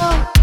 Oh.